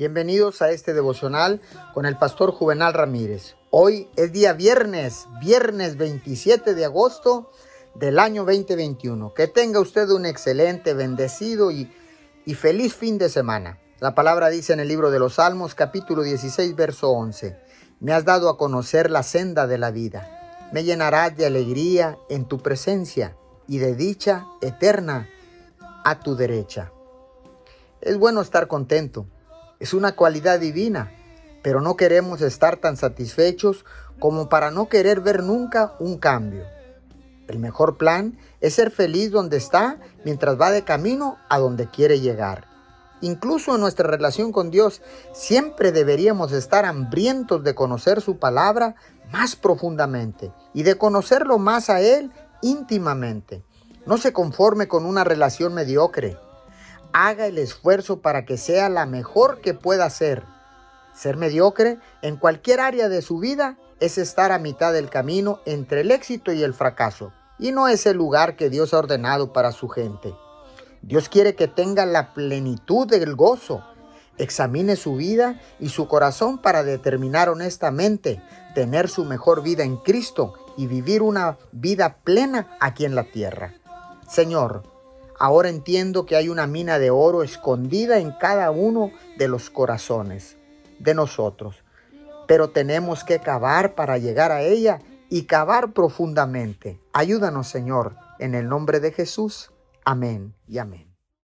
Bienvenidos a este devocional con el pastor Juvenal Ramírez. Hoy es día viernes, viernes 27 de agosto del año 2021. Que tenga usted un excelente, bendecido y, y feliz fin de semana. La palabra dice en el libro de los Salmos capítulo 16 verso 11. Me has dado a conocer la senda de la vida. Me llenarás de alegría en tu presencia y de dicha eterna a tu derecha. Es bueno estar contento es una cualidad divina, pero no queremos estar tan satisfechos como para no querer ver nunca un cambio. El mejor plan es ser feliz donde está mientras va de camino a donde quiere llegar. Incluso en nuestra relación con Dios siempre deberíamos estar hambrientos de conocer su palabra más profundamente y de conocerlo más a Él íntimamente. No se conforme con una relación mediocre haga el esfuerzo para que sea la mejor que pueda ser. Ser mediocre en cualquier área de su vida es estar a mitad del camino entre el éxito y el fracaso, y no es el lugar que Dios ha ordenado para su gente. Dios quiere que tenga la plenitud del gozo. Examine su vida y su corazón para determinar honestamente tener su mejor vida en Cristo y vivir una vida plena aquí en la tierra. Señor, Ahora entiendo que hay una mina de oro escondida en cada uno de los corazones de nosotros. Pero tenemos que cavar para llegar a ella y cavar profundamente. Ayúdanos, Señor, en el nombre de Jesús. Amén y amén.